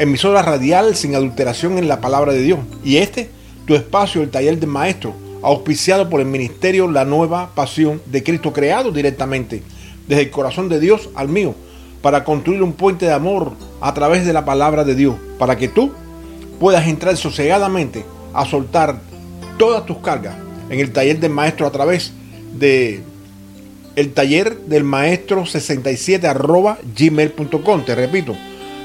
emisora radial sin adulteración en la palabra de Dios. Y este, tu espacio, el taller del maestro, auspiciado por el ministerio La Nueva Pasión de Cristo, creado directamente desde el corazón de Dios al mío, para construir un puente de amor a través de la palabra de Dios, para que tú puedas entrar sosegadamente a soltar todas tus cargas en el taller del maestro a través de el taller del maestro 67 arroba gmail.com. Te repito,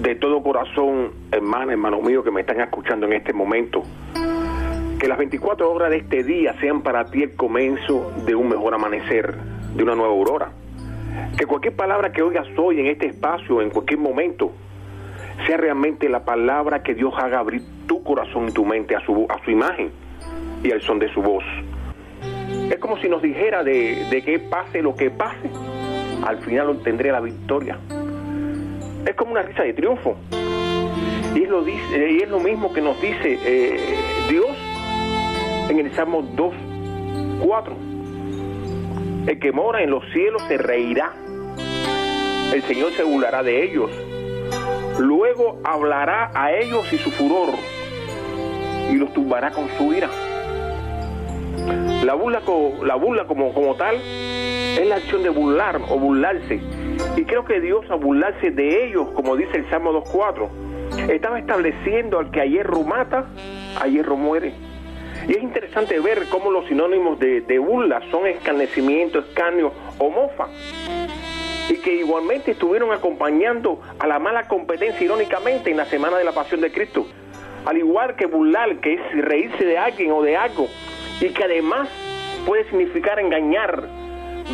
de todo corazón, hermana, hermano mío, que me están escuchando en este momento, que las 24 horas de este día sean para ti el comienzo de un mejor amanecer, de una nueva aurora. Que cualquier palabra que oigas hoy en este espacio, en cualquier momento, sea realmente la palabra que Dios haga abrir tu corazón y tu mente a su, a su imagen y al son de su voz. Es como si nos dijera de, de que pase lo que pase, al final obtendré la victoria es como una risa de triunfo. Y es lo, dice, y es lo mismo que nos dice eh, Dios en el Salmo 2, 4. El que mora en los cielos se reirá. El Señor se burlará de ellos. Luego hablará a ellos y su furor y los tumbará con su ira. La burla, la burla como, como tal es la acción de burlar o burlarse y creo que Dios, a burlarse de ellos, como dice el Salmo 2.4, estaba estableciendo al que a hierro mata, a hierro muere. Y es interesante ver cómo los sinónimos de, de burla son escarnecimiento, escarnio o mofa. Y que igualmente estuvieron acompañando a la mala competencia irónicamente en la semana de la pasión de Cristo. Al igual que burlar, que es reírse de alguien o de algo, y que además puede significar engañar,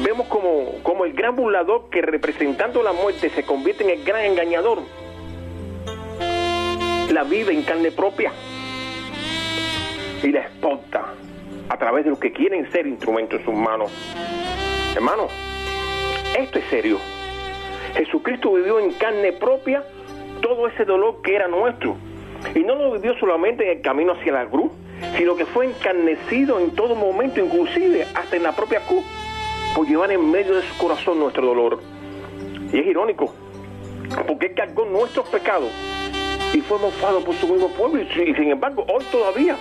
vemos como, el gran burlador que representando la muerte se convierte en el gran engañador, la vive en carne propia y la exporta a través de los que quieren ser instrumentos en sus manos. Hermano, esto es serio. Jesucristo vivió en carne propia todo ese dolor que era nuestro. Y no lo vivió solamente en el camino hacia la cruz, sino que fue encarnecido en todo momento, inclusive hasta en la propia cruz por llevar en medio de su corazón nuestro dolor. Y es irónico, porque Él cargó nuestros pecados y fue mofado por su mismo pueblo. Y, sin embargo, hoy todavía,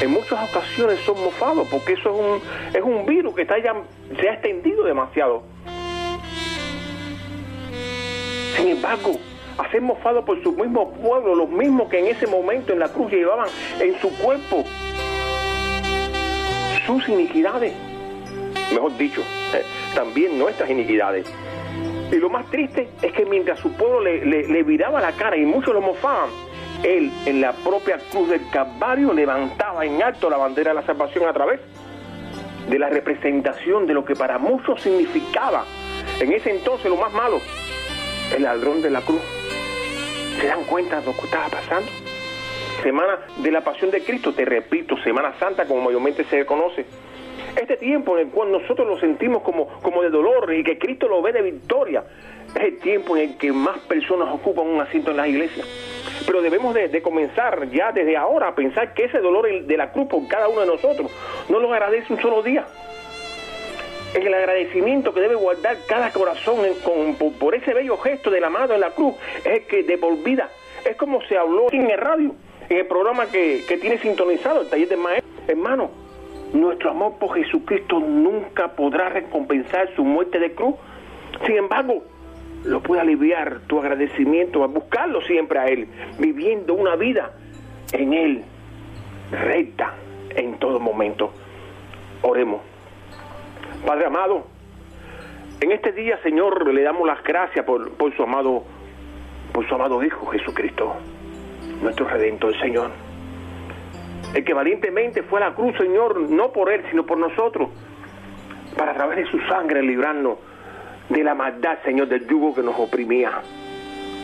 en muchas ocasiones son mofados, porque eso es un, es un virus que está ya, se ha extendido demasiado. Sin embargo, a ser mofado por su mismo pueblo, los mismos que en ese momento en la cruz llevaban en su cuerpo sus iniquidades mejor dicho, eh, también nuestras iniquidades. Y lo más triste es que mientras su pueblo le, viraba la cara y muchos lo mofaban, él en la propia cruz del Calvario levantaba en alto la bandera de la salvación a través de la representación de lo que para muchos significaba en ese entonces lo más malo, el ladrón de la cruz. ¿Se dan cuenta de lo que estaba pasando? Semana de la Pasión de Cristo, te repito, Semana Santa como mayormente se conoce este tiempo en el cual nosotros lo sentimos como, como de dolor y que Cristo lo ve de victoria, es el tiempo en el que más personas ocupan un asiento en las iglesias. Pero debemos de, comenzar ya desde ahora a pensar que ese dolor de la cruz por cada uno de nosotros no lo agradece un solo día. En el agradecimiento que debe guardar cada corazón por, ese bello gesto del amado en la cruz es el que de por vida, es como se habló en el radio, en el programa que, que tiene sintonizado el taller de maestro. Hermano, nuestro amor por Jesucristo nunca podrá recompensar su muerte de cruz. Sin embargo, lo puede aliviar tu agradecimiento a buscarlo siempre a Él, viviendo una vida en Él, recta en todo momento. Oremos. Padre amado, en este día, Señor, le damos las gracias por, por su amado, por su amado Hijo Jesucristo, nuestro Redentor, Señor. El que valientemente fue a la cruz, Señor, no por Él, sino por nosotros, para a través de su sangre librarnos de la maldad, Señor, del yugo que nos oprimía.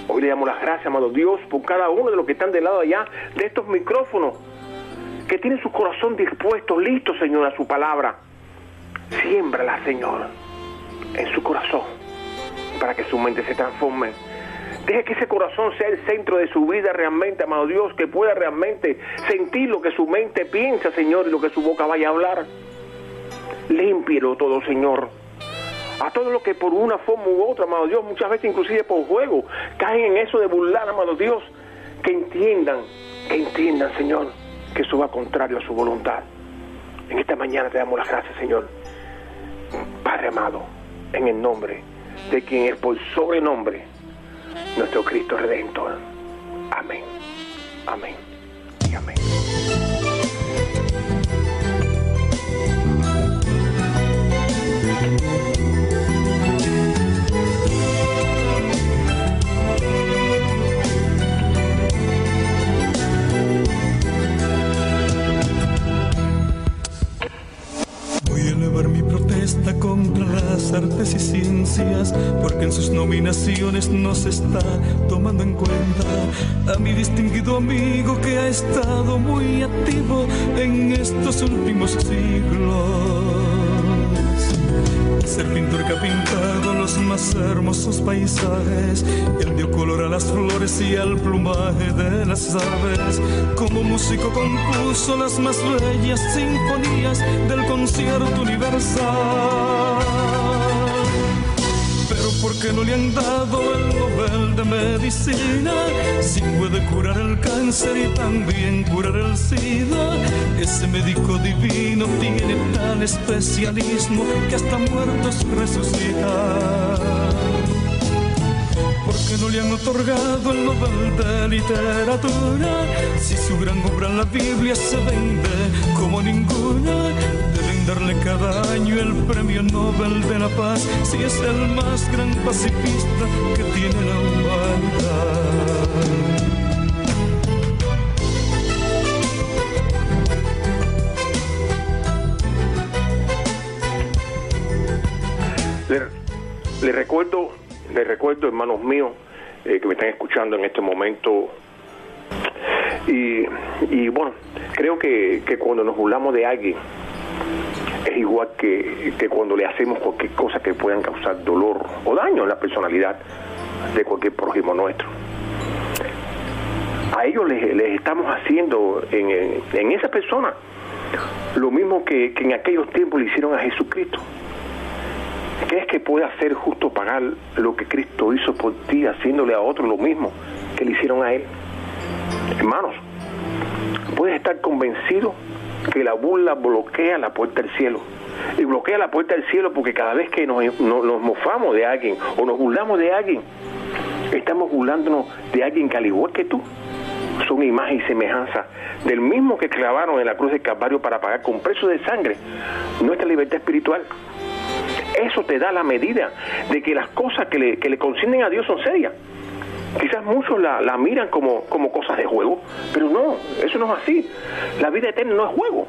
Hoy le damos las gracias, amado Dios, por cada uno de los que están del lado allá de estos micrófonos, que tienen su corazón dispuesto, listo, Señor, a su palabra. Siémbrala, Señor, en su corazón, para que su mente se transforme. Deje que ese corazón sea el centro de su vida realmente, amado Dios, que pueda realmente sentir lo que su mente piensa, Señor, y lo que su boca vaya a hablar. Límpielo todo, Señor a todos los que por una forma u otra, amado Dios, muchas veces inclusive por juego, caen en eso de burlar, amado Dios, que entiendan, que entiendan, Señor, que eso va contrario a su voluntad. En esta mañana te damos las gracias, Señor. Padre amado, en el nombre de quien es por sobrenombre nuestro Cristo Redentor. Amén. Amén. Amén. Contra las artes y ciencias, porque en sus nominaciones no se está tomando en cuenta a mi distinguido amigo que ha estado muy activo en estos últimos siglos ser pintor que ha pintado los más hermosos paisajes. Él dio color a las flores y al plumaje de las aves. Como músico compuso las más bellas sinfonías del concierto universal. ¿Por qué no le han dado el Nobel de Medicina? Si puede curar el cáncer y también curar el SIDA. Ese médico divino tiene tal especialismo que hasta muertos resucita. ¿Por qué no le han otorgado el Nobel de Literatura? Si su gran obra en la Biblia se vende como ninguna darle cada año el premio Nobel de la Paz si es el más gran pacifista que tiene la humanidad. Le, recuerdo, le recuerdo, hermanos míos, eh, que me están escuchando en este momento. Y, y bueno, creo que, que cuando nos burlamos de alguien, es igual que, cuando le hacemos cualquier cosa que puedan causar dolor o daño en la personalidad de cualquier prójimo nuestro. A ellos les, estamos haciendo en, esa persona lo mismo que, que en aquellos tiempos le hicieron a Jesucristo. ¿Qué es que puede hacer justo pagar lo que Cristo hizo por ti, haciéndole a otro lo mismo que le hicieron a Él? Hermanos, puedes estar convencido que la burla bloquea la puerta del cielo. Y bloquea la puerta del cielo porque cada vez que nos, mofamos de alguien o nos burlamos de alguien, estamos burlándonos de alguien que al igual que tú, son imagen y semejanza del mismo que clavaron en la cruz de Calvario para pagar con precio de sangre nuestra libertad espiritual. Eso te da la medida de que las cosas que le, que le conciernen a Dios son serias. Quizás muchos la, la miran como, como cosas de juego, pero no, eso no es así. La vida eterna no es juego.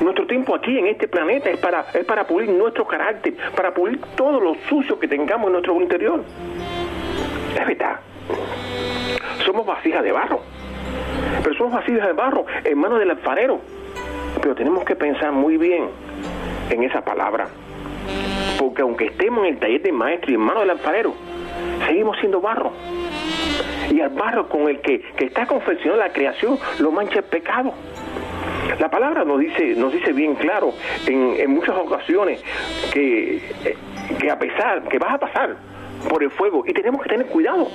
Nuestro tiempo aquí en este planeta es para, es para pulir nuestro carácter, para pulir todo lo sucio que tengamos en nuestro interior. Es verdad. Somos vasijas de barro. Pero somos vasijas de barro en manos del alfarero. Pero tenemos que pensar muy bien en esa palabra. Porque aunque estemos en el taller de maestro y en manos del alfarero, seguimos siendo barro y al barro con el que, está confeccionando la creación lo mancha el pecado. La palabra nos dice, nos dice bien claro en, en muchas ocasiones que, que a pesar, que vas a pasar por el fuego y tenemos que tener cuidado,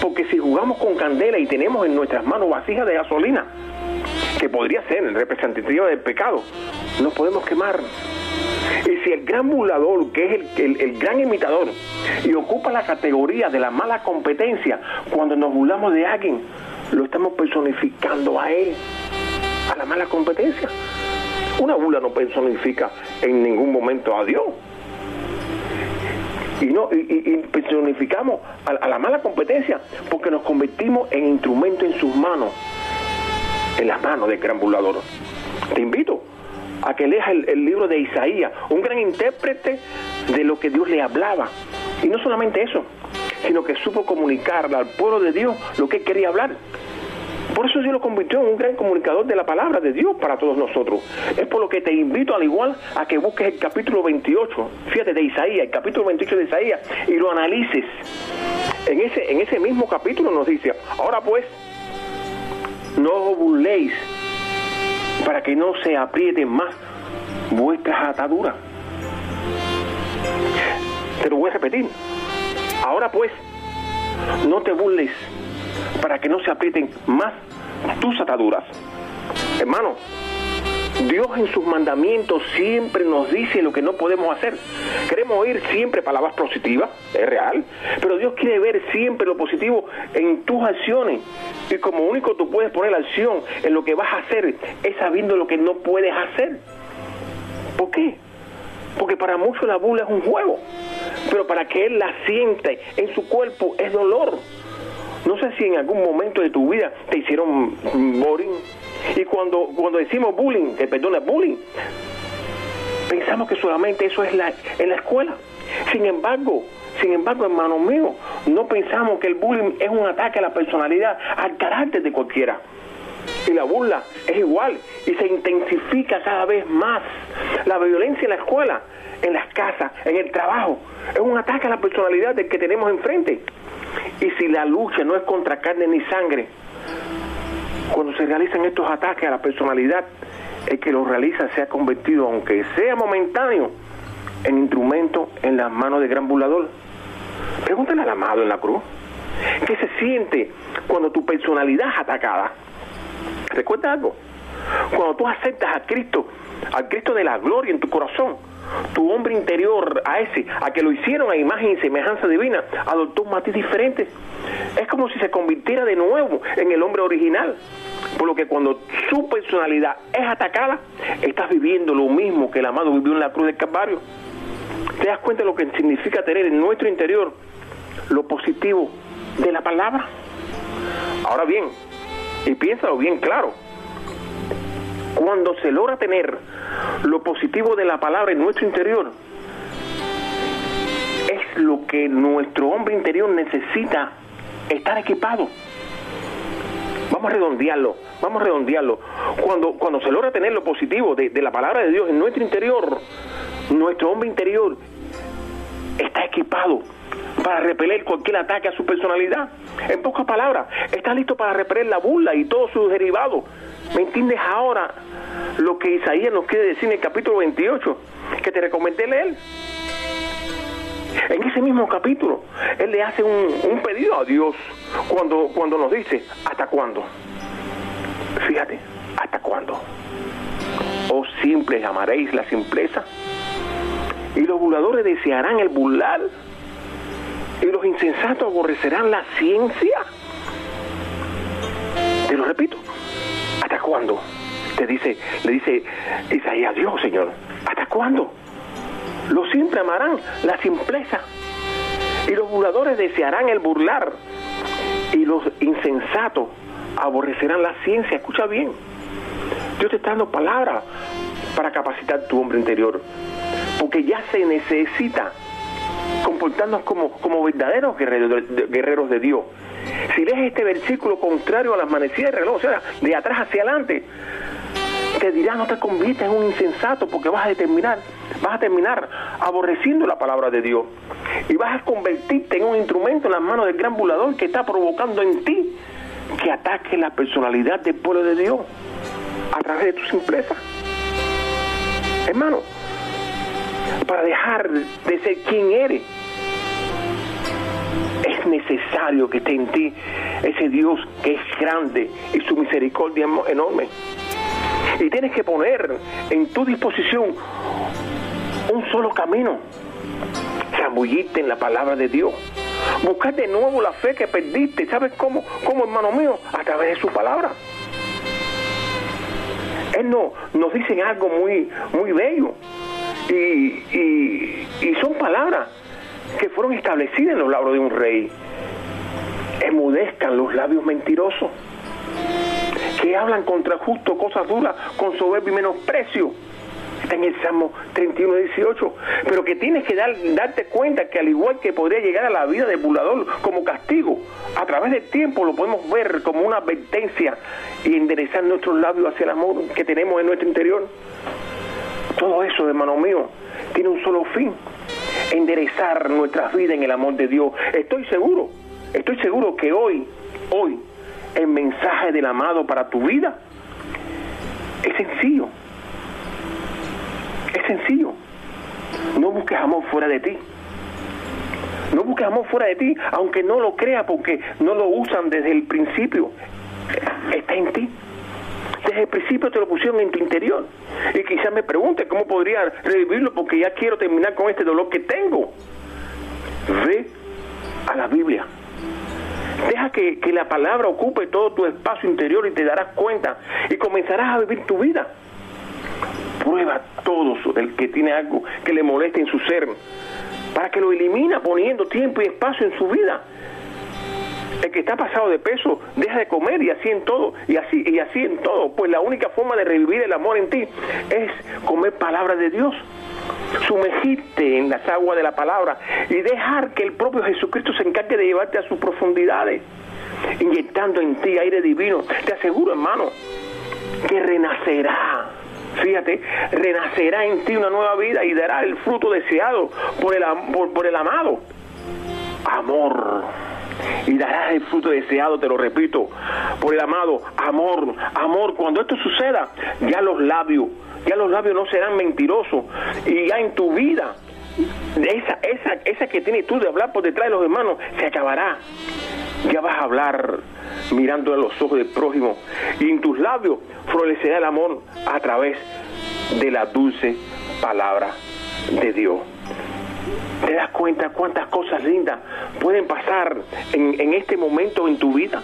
porque si jugamos con candela y tenemos en nuestras manos vasijas de gasolina, que podría ser el representativo del pecado, nos podemos quemar y si el gran burlador, que es el, gran imitador, y ocupa la categoría de la mala competencia, cuando nos burlamos de alguien, lo estamos personificando a él, a la mala competencia. Una burla no personifica en ningún momento a Dios. Y, no, y, personificamos a, la mala competencia porque nos convertimos en instrumento en sus manos, en las manos del gran burlador. Te invito a que leas el, el libro de Isaías, un gran intérprete de lo que Dios le hablaba. Y no solamente eso, sino que supo comunicarle al pueblo de Dios lo que quería hablar. Por eso Dios lo convirtió en un gran comunicador de la palabra de Dios para todos nosotros. Es por lo que te invito al igual a que busques el capítulo 28, fíjate, de Isaías, el capítulo 28 de Isaías, y lo analices. En ese, en ese mismo capítulo nos dice, ahora pues, no os burléis para que no se aprieten más vuestras ataduras. Te lo voy a repetir. Ahora pues, no te burles para que no se aprieten más tus ataduras. Hermano, Dios en sus mandamientos siempre nos dice lo que no podemos hacer. Queremos oír siempre palabras positivas, es real, pero Dios quiere ver siempre lo positivo en tus acciones. Y como único tú puedes poner acción en lo que vas a hacer, es sabiendo lo que no puedes hacer. ¿Por qué? Porque para muchos la bula es un juego, pero para que Él la siente en su cuerpo es dolor. No sé si en algún momento de tu vida te hicieron bullying. Y cuando, cuando decimos bullying, que perdona, bullying, pensamos que solamente eso es la, en la escuela. Sin embargo, sin embargo, hermano mío, no pensamos que el bullying es un ataque a la personalidad, al carácter de cualquiera. Y la burla es igual y se intensifica cada vez más. La violencia en la escuela, en las casas, en el trabajo, es un ataque a la personalidad del que tenemos enfrente. Y si la lucha no es contra carne ni sangre, cuando se realizan estos ataques a la personalidad, el que los realiza se ha convertido, aunque sea momentáneo, en instrumento en las manos del gran burlador. Pregúntale al amado en la cruz. ¿Qué se siente cuando tu personalidad es atacada? ¿Recuerda algo? Cuando tú aceptas a Cristo, al Cristo de la gloria en tu corazón, tu hombre interior a ese, a que lo hicieron a imagen y semejanza divina, adoptó un matiz diferente. Es como si se convirtiera de nuevo en el hombre original. Por lo que cuando su personalidad es atacada, estás viviendo lo mismo que el amado vivió en la cruz del Calvario. ¿Te das cuenta de lo que significa tener en nuestro interior lo positivo de la palabra? Ahora bien, y piénsalo bien claro, cuando se logra tener lo positivo de la palabra en nuestro interior, es lo que nuestro hombre interior necesita estar equipado. Vamos a redondearlo, vamos a redondearlo. Cuando, cuando se logra tener lo positivo de, de la palabra de Dios en nuestro interior, nuestro hombre interior está equipado para repeler cualquier ataque a su personalidad. En pocas palabras, está listo para repeler la burla y todos sus derivados. ¿Me entiendes ahora lo que Isaías nos quiere decir en el capítulo 28? Que te recomendé leer. En ese mismo capítulo, Él le hace un, pedido a Dios cuando, cuando nos dice, ¿hasta cuándo? Fíjate, ¿hasta cuándo? Oh simples, amaréis la simpleza. Y los burladores desearán el burlar y los insensatos aborrecerán la ciencia. Te lo repito, ¿hasta cuándo? Te dice, le dice Isaías, Dios, Señor, ¿hasta cuándo? Los simples amarán la simpleza y los burladores desearán el burlar y los insensatos aborrecerán la ciencia. Escucha bien, Dios te está dando palabras para capacitar tu hombre interior, porque ya se necesita comportarnos como, como verdaderos guerreros de, guerreros de Dios. Si lees este versículo contrario a las manecillas del reloj, o sea, de atrás hacia adelante, te dirá no te conviertas en un insensato porque vas a determinar, vas a terminar aborreciendo la palabra de Dios y vas a convertirte en un instrumento en las manos del gran bulador que está provocando en ti que ataque la personalidad del pueblo de Dios a través de tu simpleza. Hermano, para dejar de ser quien eres. Es necesario que esté en ti ese Dios que es grande y su misericordia enorme. Y tienes que poner en tu disposición un solo camino. Zambullirte en la palabra de Dios. Buscar de nuevo la fe que perdiste. ¿Sabes cómo? ¿Cómo, hermano mío? A través de su palabra. Él no, nos dice algo muy, muy bello. Y, y, son palabras que fueron establecidas en los labios de un rey. Emudezcan los labios mentirosos, que hablan contra justo cosas duras con soberbio y menosprecio en el Salmo 31, 18, pero que tienes que dar, darte cuenta que al igual que podría llegar a la vida del burlador como castigo, a través del tiempo lo podemos ver como una advertencia y enderezar nuestros labios hacia el amor que tenemos en nuestro interior. Todo eso, hermano mío, tiene un solo fin, enderezar nuestras vidas en el amor de Dios. Estoy seguro, estoy seguro que hoy, hoy, el mensaje del amado para tu vida es sencillo es sencillo. No busques amor fuera de ti. No busques amor fuera de ti, aunque no lo creas porque no lo usan desde el principio. Está en ti. Desde el principio te lo pusieron en tu interior. Y quizás me pregunte cómo podría revivirlo porque ya quiero terminar con este dolor que tengo. Ve a la Biblia. Deja que, que la palabra ocupe todo tu espacio interior y te darás cuenta y comenzarás a vivir tu vida prueba todo el que tiene algo que le moleste en su ser, para que lo elimina poniendo tiempo y espacio en su vida. El que está pasado de peso deja de comer y así en todo, y así, y así en todo. Pues la única forma de revivir el amor en ti es comer palabra de Dios sumergirte en las aguas de la palabra y dejar que el propio Jesucristo se encargue de llevarte a sus profundidades, inyectando en ti aire divino. Te aseguro, hermano, que renacerá fíjate, renacerá en ti una nueva vida y dará el fruto deseado por el, por, el amado. Amor y dará el fruto deseado, te lo repito, por el amado, amor, amor. Cuando esto suceda, ya los labios, ya los labios no serán mentirosos y ya en tu vida, esa, esa, esa que tienes tú de hablar por detrás de los hermanos, se acabará. Ya vas a hablar mirando a los ojos del prójimo y en tus labios florecerá el amor a través de la dulce palabra de Dios. ¿Te das cuenta cuántas cosas lindas pueden pasar en, este momento en tu vida?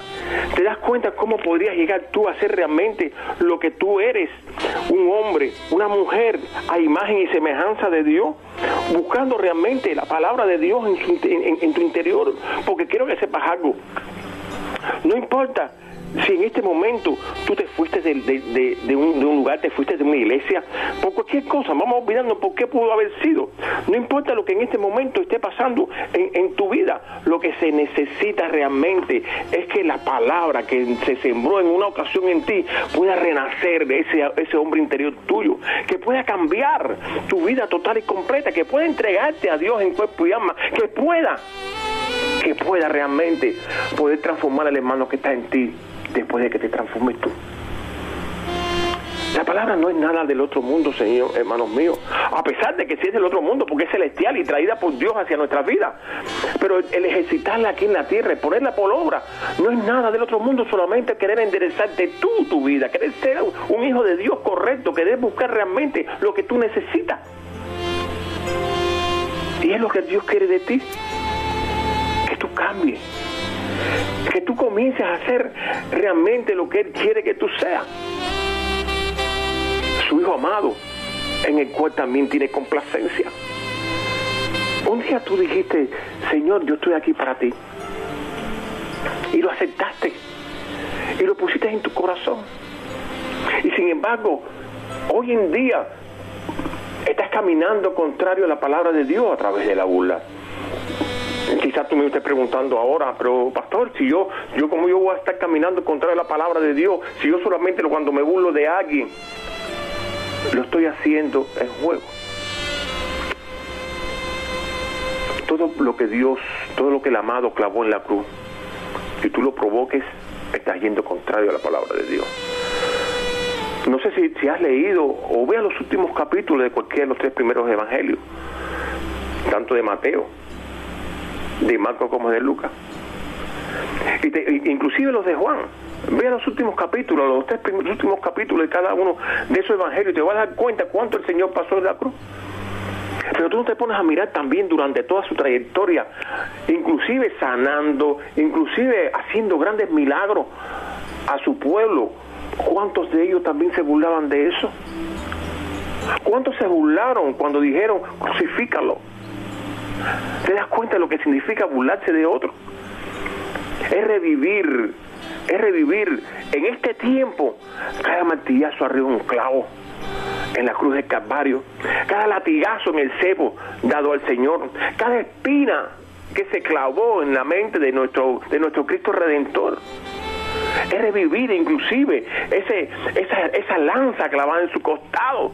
¿Te das cuenta cómo podrías llegar tú a ser realmente lo que tú eres? Un hombre, una mujer a imagen y semejanza de Dios, buscando realmente la palabra de Dios en, en tu interior, porque quiero que sepas algo. No importa si en este momento tú te fuiste de, un, lugar, te fuiste de una iglesia, por cualquier cosa, vamos olvidando por qué pudo haber sido. No importa lo que en este momento esté pasando en, tu vida, lo que se necesita realmente es que la palabra que se sembró en una ocasión en ti pueda renacer de ese, ese hombre interior tuyo, que pueda cambiar tu vida total y completa, que pueda entregarte a Dios en cuerpo y alma, que pueda que pueda realmente poder transformar al hermano que está en ti después de que te transformes tú. La palabra no es nada del otro mundo, Señor, hermanos míos. A pesar de que sí es del otro mundo, porque es celestial y traída por Dios hacia nuestra vida. Pero el ejercitarla aquí en la tierra, ponerla por obra, no es nada del otro mundo, solamente querer enderezarte tú tu vida, querer ser un hijo de Dios correcto, querer buscar realmente lo que tú necesitas. Y es lo que Dios quiere de ti. Que tú cambies que tú comiences a hacer realmente lo que Él quiere que tú seas. Su Hijo amado, en el cual también tiene complacencia. Un día tú dijiste, Señor, yo estoy aquí para ti. Y lo aceptaste. Y lo pusiste en tu corazón. Y sin embargo, hoy en día estás caminando contrario a la palabra de Dios a través de la burla quizás tú me estés preguntando ahora, pero pastor, si yo, yo como yo voy a estar caminando contra la palabra de Dios, si yo solamente cuando me burlo de alguien, lo estoy haciendo en juego. Todo lo que Dios, todo lo que el amado clavó en la cruz, si tú lo provoques, estás yendo contrario a la palabra de Dios. No sé si, si has leído o veas los últimos capítulos de cualquiera de los tres primeros evangelios, tanto de Mateo de Marco como de Lucas. Y inclusive los de Juan. Vea los últimos capítulos, los tres últimos capítulos de cada uno de esos evangelios y te vas a dar cuenta cuánto el Señor pasó en la cruz. Pero tú no te pones a mirar también durante toda su trayectoria, inclusive sanando, inclusive haciendo grandes milagros a su pueblo, ¿cuántos de ellos también se burlaban de eso? ¿Cuántos se burlaron cuando dijeron, crucifícalo? ¿Te das cuenta de lo que significa burlarse de otro? Es revivir, es revivir en este tiempo cada martillazo arriba de un clavo en la cruz del Calvario, cada latigazo en el cebo dado al Señor, cada espina que se clavó en la mente de nuestro, de nuestro Cristo Redentor. Es revivir inclusive ese, esa, esa lanza clavada en su costado.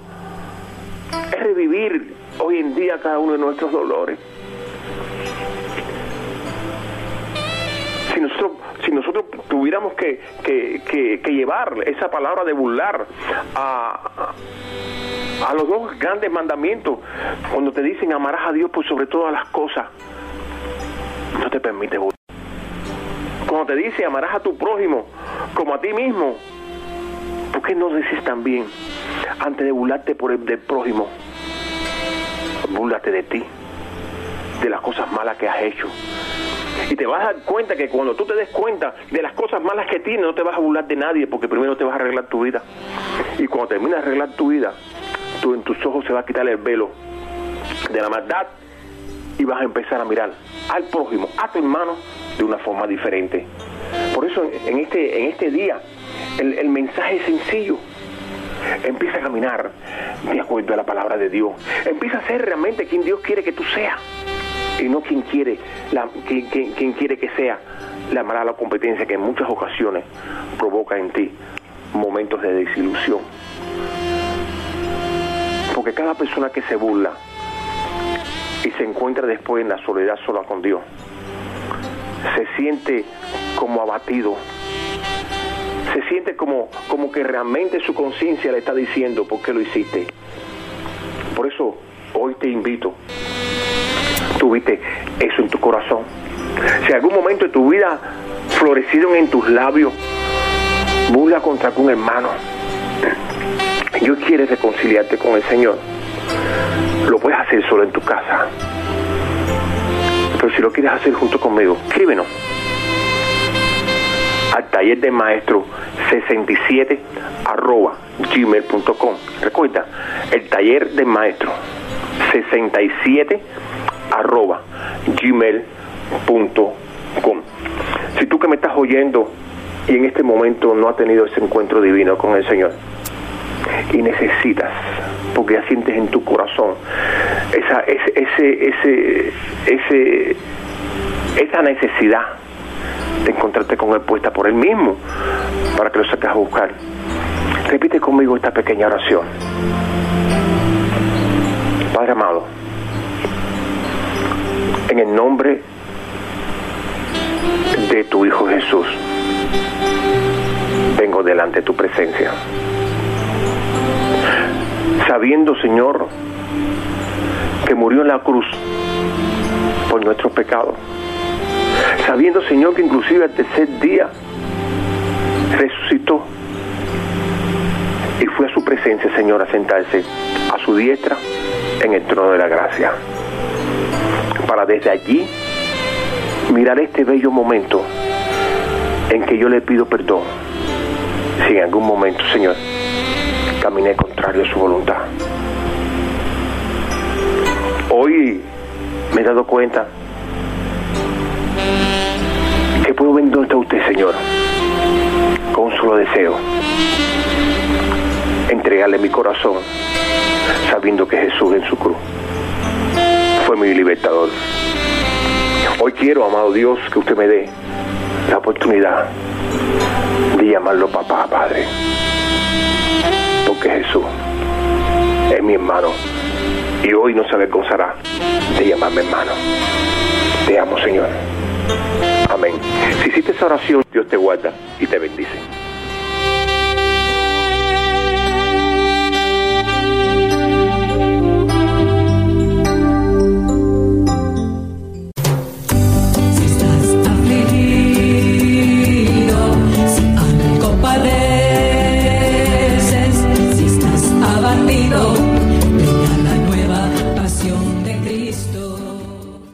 Es revivir hoy en día cada uno de nuestros dolores. Si nosotros, tuviéramos que, llevar esa palabra de burlar a, los dos grandes mandamientos, cuando te dicen amarás a Dios por sobre todas las cosas, no te permite burlar. Cuando te dice amarás a tu prójimo como a ti mismo, ¿por qué no decís también, antes de burlarte por el del prójimo, burlate de ti, de las cosas malas que has hecho? Y te vas a dar cuenta que cuando tú te des cuenta de las cosas malas que tienes, no te vas a burlar de nadie, porque primero te vas a arreglar tu vida. Y cuando terminas de arreglar tu vida, tú en tus ojos se va a quitar el velo de la maldad y vas a empezar a mirar al prójimo, a tu hermano, de una forma diferente. Por eso en este, en este día el, el mensaje es sencillo. Empieza a caminar de acuerdo a la palabra de Dios. Empieza a ser realmente quien Dios quiere que tú seas y no quien quiere, la, quiere que sea la mala competencia que en muchas ocasiones provoca en ti momentos de desilusión. Porque cada persona que se burla y se encuentra después en la soledad sola con Dios, se siente como abatido, se siente como, como que realmente su conciencia le está diciendo por qué lo hiciste. Por eso hoy te invito tuviste eso en tu corazón. Si algún momento de tu vida florecieron en tus labios burla contra algún hermano, Dios quiere reconciliarte con el Señor, lo puedes hacer solo en tu casa. Pero si lo quieres hacer junto conmigo, escríbenos al taller de maestro 67 arroba gmail.com. Recuerda, el taller de maestro 67 arroba gmail.com. Si tú que me estás oyendo y en este momento no has tenido ese encuentro divino con el Señor y necesitas, porque ya sientes en tu corazón esa, ese, ese, ese, esa necesidad de encontrarte con Él puesta por Él mismo para que lo saques a buscar. Repite conmigo esta pequeña oración. Padre amado, en el nombre de tu Hijo Jesús, vengo delante de tu presencia. Sabiendo, Señor, que murió en la cruz por nuestros pecados. Sabiendo, Señor, que inclusive al tercer día resucitó y fue a su presencia, Señor, a sentarse a su diestra en el trono de la gracia para desde allí mirar este bello momento en que yo le pido perdón si en algún momento, Señor, caminé contrario a su voluntad. Hoy me he dado cuenta que puedo venir donde está usted, Señor, con un solo deseo, entregarle mi corazón, sabiendo que Jesús en su cruz mi libertador. Hoy quiero, amado Dios, que usted me dé la oportunidad de llamarlo papá, Padre. Porque Jesús es mi hermano y hoy no se avergonzará de llamarme hermano. Te amo, Señor. Amén. Si hiciste esa oración, Dios te guarda y te bendice.